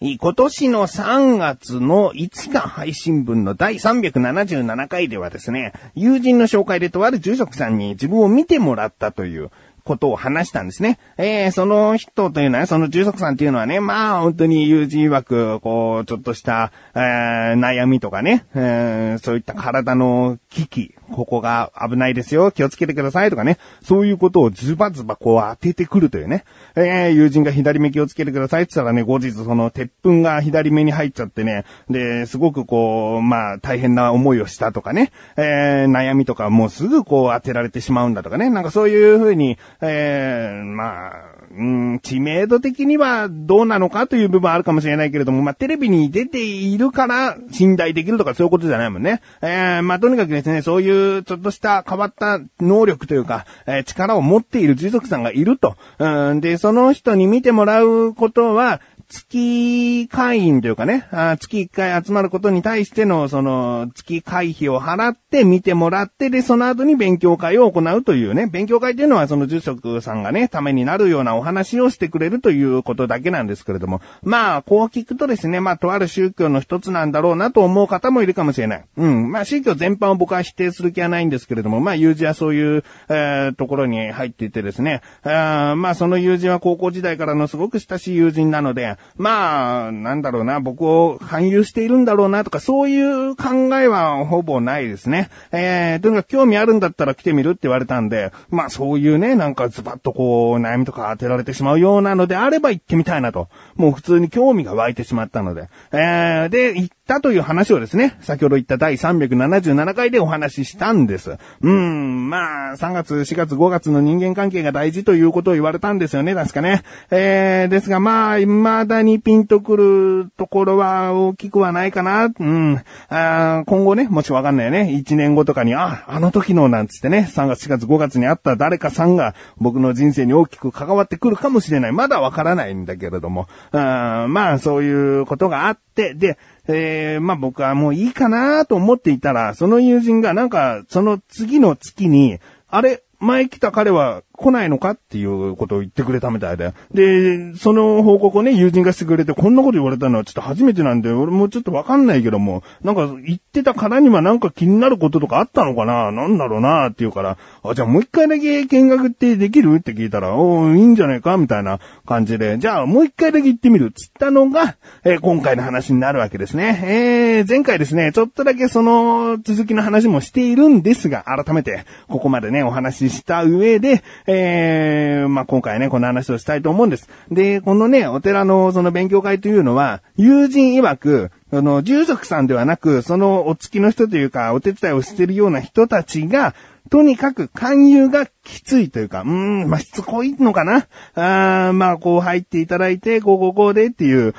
今年の3月の5日配信分の第377回ではですね、友人の紹介でとある住職さんに自分を見てもらったということを話したんですね。えー、その人というのは、その住職さんっていうのはね、まあ本当に友人曰く、こう、ちょっとした、えー、悩みとかね、えー、そういった体の危機、ここが危ないですよ、気をつけてくださいとかね、そういうことをズバズバこう当ててくるというね、えー、友人が左目気をつけてくださいって言ったらね、後日その鉄粉が左目に入っちゃってね、で、すごくこう、まあ大変な思いをしたとかね、えー、悩みとかもうすぐこう当てられてしまうんだとかね、なんかそういうふうに、えー、まあ、うん、知名度的にはどうなのかという部分あるかもしれないけれども、まあ、テレビに出ているから信頼できるとかそういうことじゃないもんね。えー、まあ、とにかくですね、そういうちょっとした変わった能力というか、えー、力を持っている樹族さんがいると。うん、で、その人に見てもらうことは、月会員というかね、あ月1回集まることに対しての、その、月会費を払って見てもらって、で、その後に勉強会を行うというね、勉強会っていうのはその住職さんがね、ためになるようなお話をしてくれるということだけなんですけれども、まあ、こう聞くとですね、まあ、とある宗教の一つなんだろうなと思う方もいるかもしれない。うん。まあ、宗教全般を僕は否定する気はないんですけれども、まあ、友人はそういう、えー、ところに入っていてですね、あまあ、その友人は高校時代からのすごく親しい友人なので、まあ、なんだろうな、僕を勧誘しているんだろうなとか、そういう考えはほぼないですね。えー、とにかく興味あるんだったら来てみるって言われたんで、まあそういうね、なんかズバッとこう、悩みとか当てられてしまうようなのであれば行ってみたいなと。もう普通に興味が湧いてしまったので。えー、で、行ったという話をですね、先ほど言った第377回でお話ししたんです。うん、まあ、3月、4月、5月の人間関係が大事ということを言われたんですよね、確かね。えー、ですがまあ、未だにピンとくるところは大きくはないかな。うん。あ今後ね、もしわかんないよね。1年後とかに、あ、あの時のなんつってね、3月、4月、5月にあった誰かさんが僕の人生に大きく関わってくるかもしれない。まだわからないんだけれども。あまあ、そういうことがあって、で、えー、まあ僕はもういいかなと思っていたら、その友人がなんか、その次の月に、あれ、前来た彼は来ないのかっていうことを言ってくれたみたいで。で、その報告をね、友人がしてくれて、こんなこと言われたのはちょっと初めてなんで、俺もちょっとわかんないけども、なんか言ってたからにはなんか気になることとかあったのかな？なんだろうなって言うから、あ、じゃあもう一回だけ見学ってできる？って聞いたら、おいいんじゃないかみたいな感じで、じゃあもう一回だけ行ってみるっつったのが、えー、今回の話になるわけですね。えー、前回ですね、ちょっとだけその続きの話もしているんですが、改めて、ここまでね、お話しした上で、えー、まあ、今回ね、この話をしたいと思うんです。で、このね、お寺のその勉強会というのは、友人曰く、あの、住職さんではなく、そのお付きの人というか、お手伝いをしてるような人たちが、とにかく勧誘がきついというか、うーん、まあ、しつこいのかなあまあ、こう入っていただいて、こうこうこうでっていう、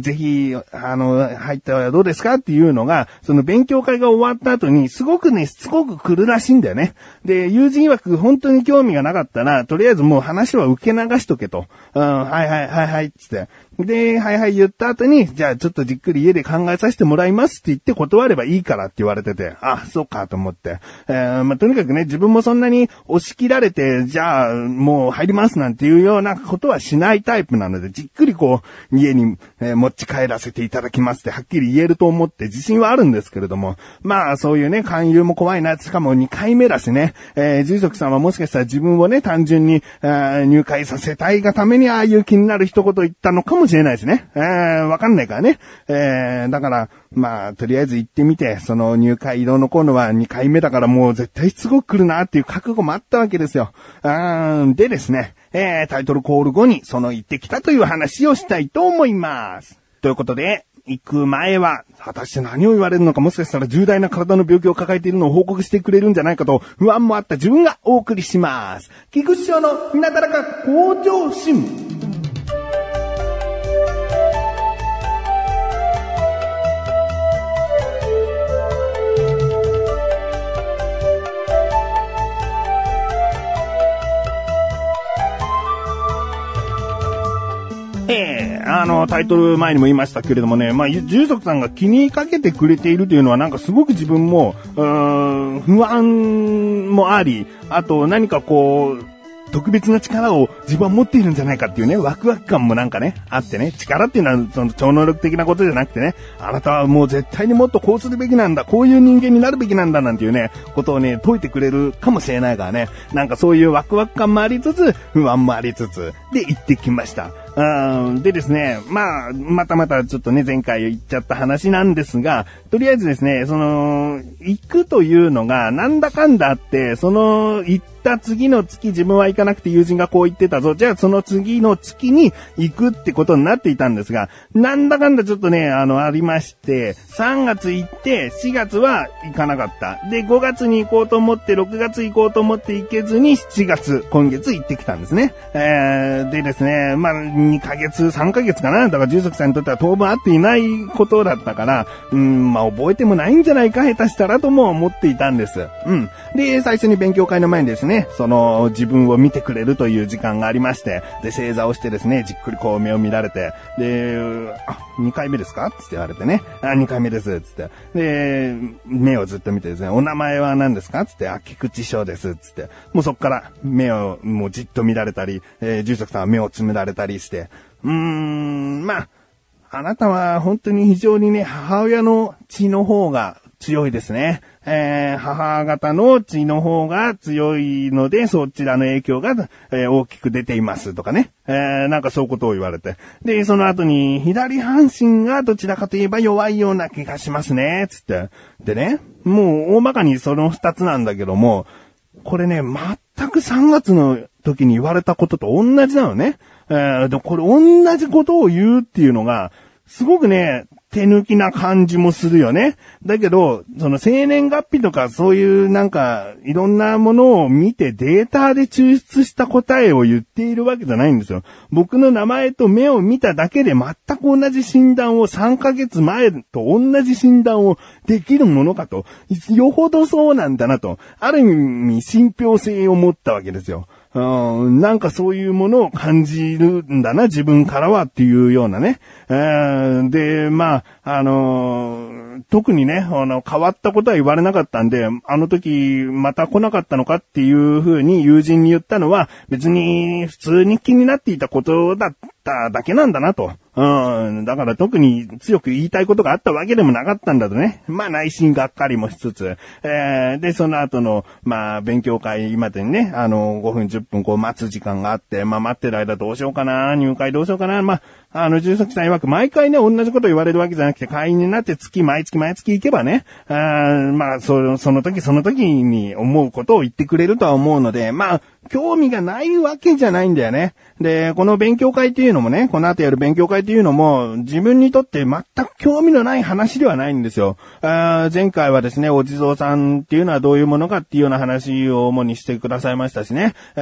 ぜひ、あの、入ったらどうですかっていうのが、その勉強会が終わった後に、すごくね、しつこく来るらしいんだよね。で、友人曰く本当に興味がなかったら、とりあえずもう話は受け流しとけと。うん、はいはいはいはい、つって。で、はいはい言った後に、じゃあちょっとじっくり家で考えさせてもらいますって言って断ればいいからって言われてて、あ、そうかと思って。えー、まあ、とにかくね、自分もそんなに押し切られて、じゃあもう入りますなんていうようなことはしないタイプなので、じっくりこう、家に、えー、持ち帰らせていただきますってはっきり言えると思って自信はあるんですけれども、まあそういうね、勧誘も怖いな、しかも2回目だしね、えー、住職さんはもしかしたら自分をね、単純に、入会させたいがためにああいう気になる一言言ったのかもしれないですね。えー、わかんないからね。えー、えーだから、まあ、とりあえず行ってみて、その入会色ののは2回目だからもう絶対すごく来るなっていう覚悟もあったわけですよ。うんでですね、えー、タイトルコール後にその行ってきたという話をしたいと思います。ということで、行く前は、果たして何を言われるのか、もしかしたら重大な体の病気を抱えているのを報告してくれるんじゃないかと不安もあった自分がお送りします。菊池賞のなだらか向上心。あの、タイトル前にも言いましたけれどもね、まあ、住職さんが気にかけてくれているというのはなんかすごく自分も、不安もあり、あと何かこう、特別な力を自分は持っているんじゃないかっていうね、ワクワク感もなんかね、あってね、力っていうのはその超能力的なことじゃなくてね、あなたはもう絶対にもっとこうするべきなんだ、こういう人間になるべきなんだなんていうね、ことをね、解いてくれるかもしれないからね、なんかそういうワクワク感もありつつ、不安もありつつ、で行ってきました。うんでですね、まあ、またまたちょっとね、前回言っちゃった話なんですが、とりあえずですね、その、行くというのが、なんだかんだあって、その、行った次の月自分は行かなくて友人がこう言ってたぞ。じゃあその次の月に行くってことになっていたんですが、なんだかんだちょっとね、あの、ありまして、3月行って、4月は行かなかった。で、5月に行こうと思って、6月行こうと思って行けずに、7月、今月行ってきたんですね。えー、でですね、まあ、2ヶ月、3ヶ月かなだから住職さんにとっては当分会っていないことだったから、うん、まあ、覚えてもないんじゃないか、下手したらとも思っていたんです。うん。で、最初に勉強会の前にですね、その、自分を見てくれるという時間がありまして、で、正座をしてですね、じっくりこう目を見られて、で、あ、2回目ですか？つって言われてね、あ、2回目です、つって。で、目をずっと見てですね、お名前は何ですか？つって、あ、菊池翔です、つって。もうそっから目をもうじっと見られたり、えー、住職さんは目をつむられたりして、うーん、まあ、あなたは本当に非常にね、母親の血の方が強いですね。えー、母方の血の方が強いので、そちらの影響が、えー、大きく出ていますとかね。えー、なんかそういうことを言われて。で、その後に、左半身がどちらかといえば弱いような気がしますね、つって。でね、もう大まかにその二つなんだけども、これね、全く3月の時に言われたことと同じなのね。えー、で、これ同じことを言うっていうのが、すごくね、手抜きな感じもするよね。だけど、その生年月日とかそういうなんかいろんなものを見てデータで抽出した答えを言っているわけじゃないんですよ。僕の名前と目を見ただけで全く同じ診断を3ヶ月前と同じ診断をできるものかと。よほどそうなんだなと。ある意味信憑性を持ったわけですよ。うん、なんかそういうものを感じるんだな、自分からはっていうようなね。で、まあ、あのー、特にね、あの、変わったことは言われなかったんで、あの時また来なかったのかっていうふうに友人に言ったのは、別に普通に気になっていたことだっただけなんだなと。うん。だから特に強く言いたいことがあったわけでもなかったんだとね。まあ内心がっかりもしつつ。えー、で、その後の、まあ勉強会までにね、あの、5分10分こう待つ時間があって、まあ待ってる間どうしようかな、入会どうしようかな、まあ、あの、住職さん曰く毎回ね、同じこと言われるわけじゃなくて、会員になって月、毎月毎月行けばね、あまあ、その時その時に思うことを言ってくれるとは思うので、まあ、興味がないわけじゃないんだよね。で、この勉強会っていうのもね、この後やる勉強会っていうのも、自分にとって全く興味のない話ではないんですよ。あ前回はですね、お地蔵さんっていうのはどういうものかっていうような話を主にしてくださいましたしね。え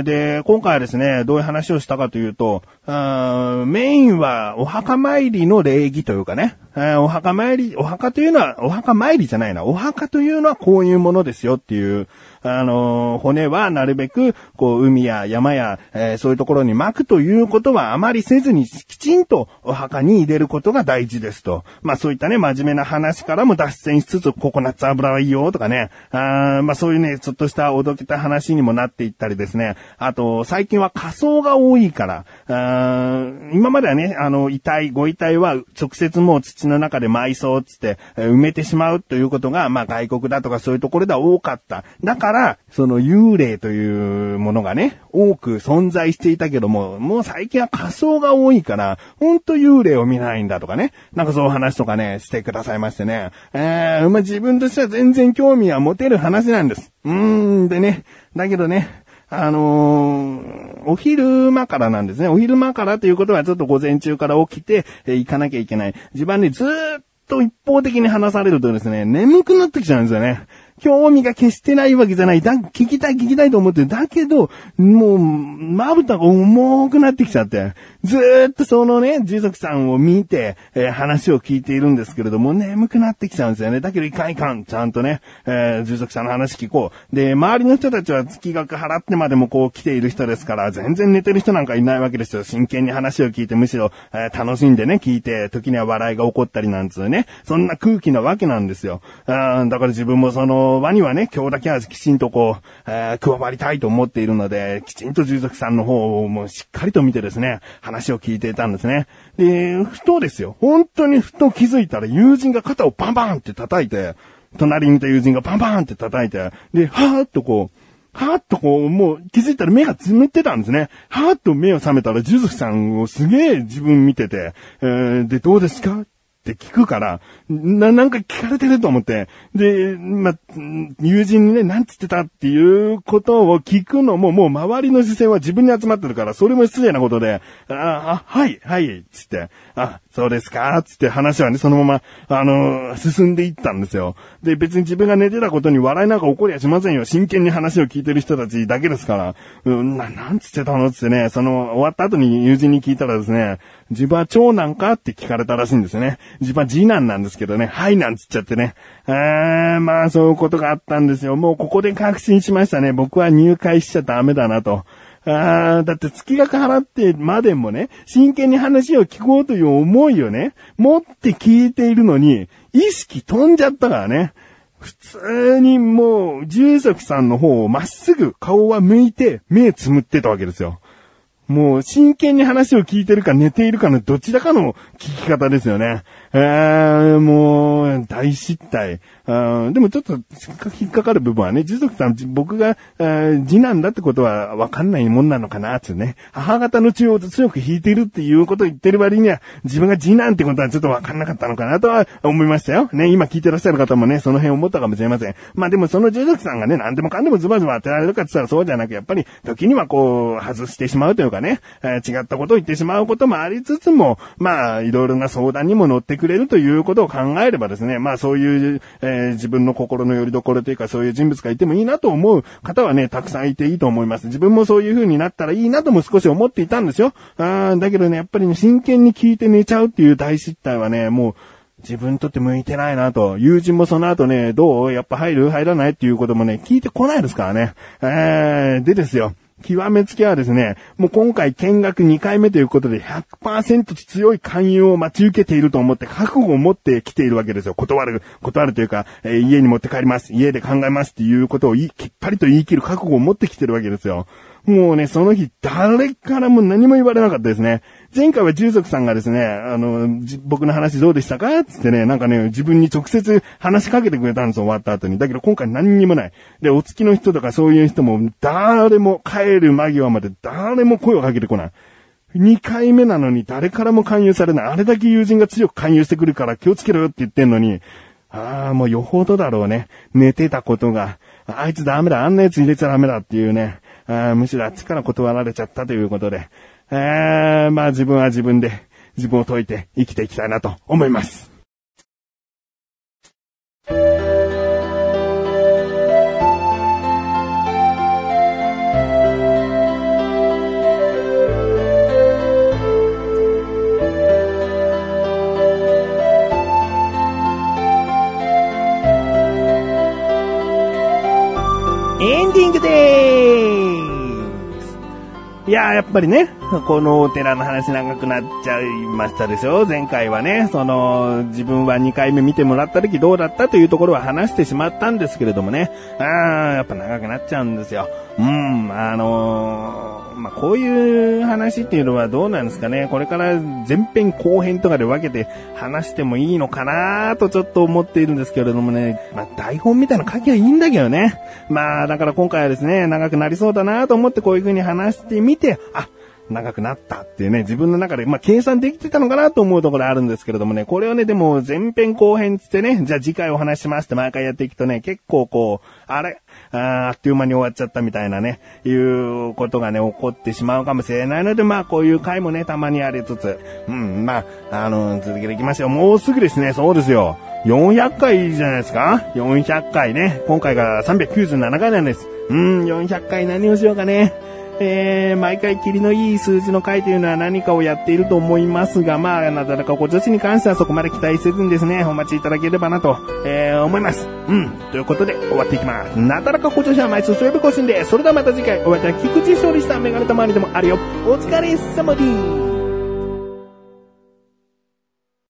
ー、で、今回はですね、どういう話をしたかというと、あメインはお墓参りの礼儀というかね、えー、お墓参り、お墓というのは、お墓参りじゃないな、お墓というのはこういうものですよっていう、あのー、骨はなるべく、こう、海や山や、えー、そういうところに巻くということはあまりせずに、きちんとお墓に入れることが大事ですと。まあそういったね、真面目な話からも脱線しつつ、ココナッツ油はいいよとかね、あまあそういうね、ちょっとしたおどけた話にもなっていったりですね。あと、最近は仮装が多いから、あ今まではね、あの、遺体、ご遺体は直接もう土の中で埋葬つって、埋めてしまうということが、まあ外国だとかそういうところでは多かった。だから、その幽霊というものがね、多く存在していたけども、もう最近は仮想が多いから、ほんと幽霊を見ないんだとかね、なんかそういう話とかね、してくださいましてね。えー、まあ、自分としては全然興味は持てる話なんです。うーん、でね、だけどね、あのー、お昼間からなんですね。お昼間からということはちょっと午前中から起きて、えー、行かなきゃいけない。自分ね、ずーっと一方的に話されるとですね、眠くなってきちゃうんですよね。興味が決してないわけじゃない。だ、聞きたい聞きたいと思ってる。だけど、もう、まぶたが重くなってきちゃって。ずーっとそのね、住職さんを見て、えー、話を聞いているんですけれども、眠くなってきちゃうんですよね。だけどいかんいかん。ちゃんとね、えー、住職さんの話聞こう。で、周りの人たちは月額払ってまでもこう来ている人ですから、全然寝てる人なんかいないわけですよ。真剣に話を聞いて、むしろ、えー、楽しんでね、聞いて、時には笑いが起こったりなんつうね。そんな空気なわけなんですよ。あだから自分もその、の輪にはね、今日だけはきちんとこう、えー、加わりたいと思っているので、きちんと従属さんの方をもうしっかりと見てですね、話を聞いていたんですね。で、ふとですよ、本当にふと気づいたら友人が肩をバンバンって叩いて、隣にいた友人がバンバンって叩いて、で、はーっとこう、はーっとこう、もう気づいたら目がつむってたんですね。はーっと目を覚めたら、ジュズさんをすげえ自分見てて、えー、で、どうですか？って聞くから、な、なんか聞かれてると思って、で、ま、友人にね、なんつってたっていうことを聞くのも、もう周りの視線は自分に集まってるから、それも失礼なことで、あ、あはい、はい、つって、あ、そうですかつって話はね、そのまま、あのー、進んでいったんですよ。で、別に自分が寝てたことに笑いなんか起こりゃしませんよ。真剣に話を聞いてる人たちだけですから。うん、な、なんつってたの？つってね、その、終わった後に友人に聞いたらですね、自分は長男か？って聞かれたらしいんですよね。自分は次男なんですけどね、はいなんつっちゃってね。えー、まあそういうことがあったんですよ。もうここで確信しましたね。僕は入会しちゃダメだなと。ああ、だって月額払ってまでもね、真剣に話を聞こうという思いをね、持って聞いているのに、意識飛んじゃったからね。普通にもう、住職さんの方をまっすぐ顔は向いて目つむってたわけですよ。もう真剣に話を聞いてるか寝ているかのどちらかの聞き方ですよね。えー、もう、大失態。あでもちょっと引っかかる部分はね、持続さん、僕が、え次男だってことはわかんないもんなのかな、つね。母方の血を強く引いてるっていうことを言ってる割には、自分が次男ってことはちょっとわかんなかったのかなとは思いましたよ。ね、今聞いてらっしゃる方もね、その辺思ったかもしれません。まあでもその持続さんがね、何でもかんでもズバズバ当てられるかって言ったらそうじゃなく、やっぱり時にはこう、外してしまうというかね、えー、違ったことを言ってしまうこともありつつも、まあ、いろいろな相談にも乗ってくれるということを考えればですね、まあそういう、えー、自分の心の拠り所というかそういう人物がいてもいいなと思う方はね、たくさんいていいと思います。自分もそういう風になったらいいなとも少し思っていたんですよ。あだけどね、やっぱりね、真剣に聞いて寝ちゃうっていう大失態はね、もう、自分にとって向いてないなと。友人もその後ね、どう？やっぱ入る？入らない？っていうこともね、聞いてこないですからね。えー、でですよ。極めつけはですね、もう今回見学2回目ということで100%強い勧誘を待ち受けていると思って覚悟を持ってきているわけですよ。断る、断るというか、えー、家に持って帰ります。家で考えますっていうことをきっぱりと言い切る覚悟を持ってきてるわけですよ。もうね、その日誰からも何も言われなかったですね。前回は従属さんがですね、あの、僕の話どうでしたか？つってね、なんかね、自分に直接話しかけてくれたんですよ、終わった後に。だけど今回何にもない。で、お付きの人とかそういう人も、誰も帰る間際まで誰も声をかけてこない。2回目なのに誰からも勧誘されない。あれだけ友人が強く勧誘してくるから気をつけろよって言ってんのに、ああ、もうよほどだろうね。寝てたことが。あいつダメだ。あんな奴入れちゃダメだっていうね。あむしろあっちから断られちゃったということで。えー、まあ自分は自分で自分を解いて生きていきたいなと思います。エンディングでーす。いややっぱりね、このお寺の話長くなっちゃいましたでしょ？前回はね、その、自分は2回目見てもらった時どうだったというところは話してしまったんですけれどもね、ああ、やっぱ長くなっちゃうんですよ。うん、あのーまあ、こういう話っていうのはどうなんですかね。これから前編後編とかで分けて話してもいいのかなとちょっと思っているんですけれどもね。まあ、台本みたいな書きはいいんだけどね。まあ、だから今回はですね、長くなりそうだなと思ってこういう風に話してみて、あ、長くなったっていうね、自分の中で、まあ、計算できてたのかなと思うところあるんですけれどもね、これをね、でも前編後編つってね、じゃあ次回お話しますって毎回やっていくとね、結構こう、あれ、ああっという間に終わっちゃったみたいなね、いうことがね、起こってしまうかもしれないので、まあ、こういう回もね、たまにありつつ、うん、まあ、あの、続けていきましょう。もうすぐですね、そうですよ。400回じゃないですか ?400 回ね。今回が397回なんです。うん、400回何をしようかね。えー、毎回霧のいい数字の回というのは何かをやっていると思いますが、まあ、なだらかご女子に関してはそこまで期待せずにですね、お待ちいただければなと、えー、思います。うん。ということで、終わっていきます。なだらかご女子は毎週水曜日更新で、それではまた次回、お会いいた菊池勝利したメガネたまわりでもあるよ。お疲れ様です。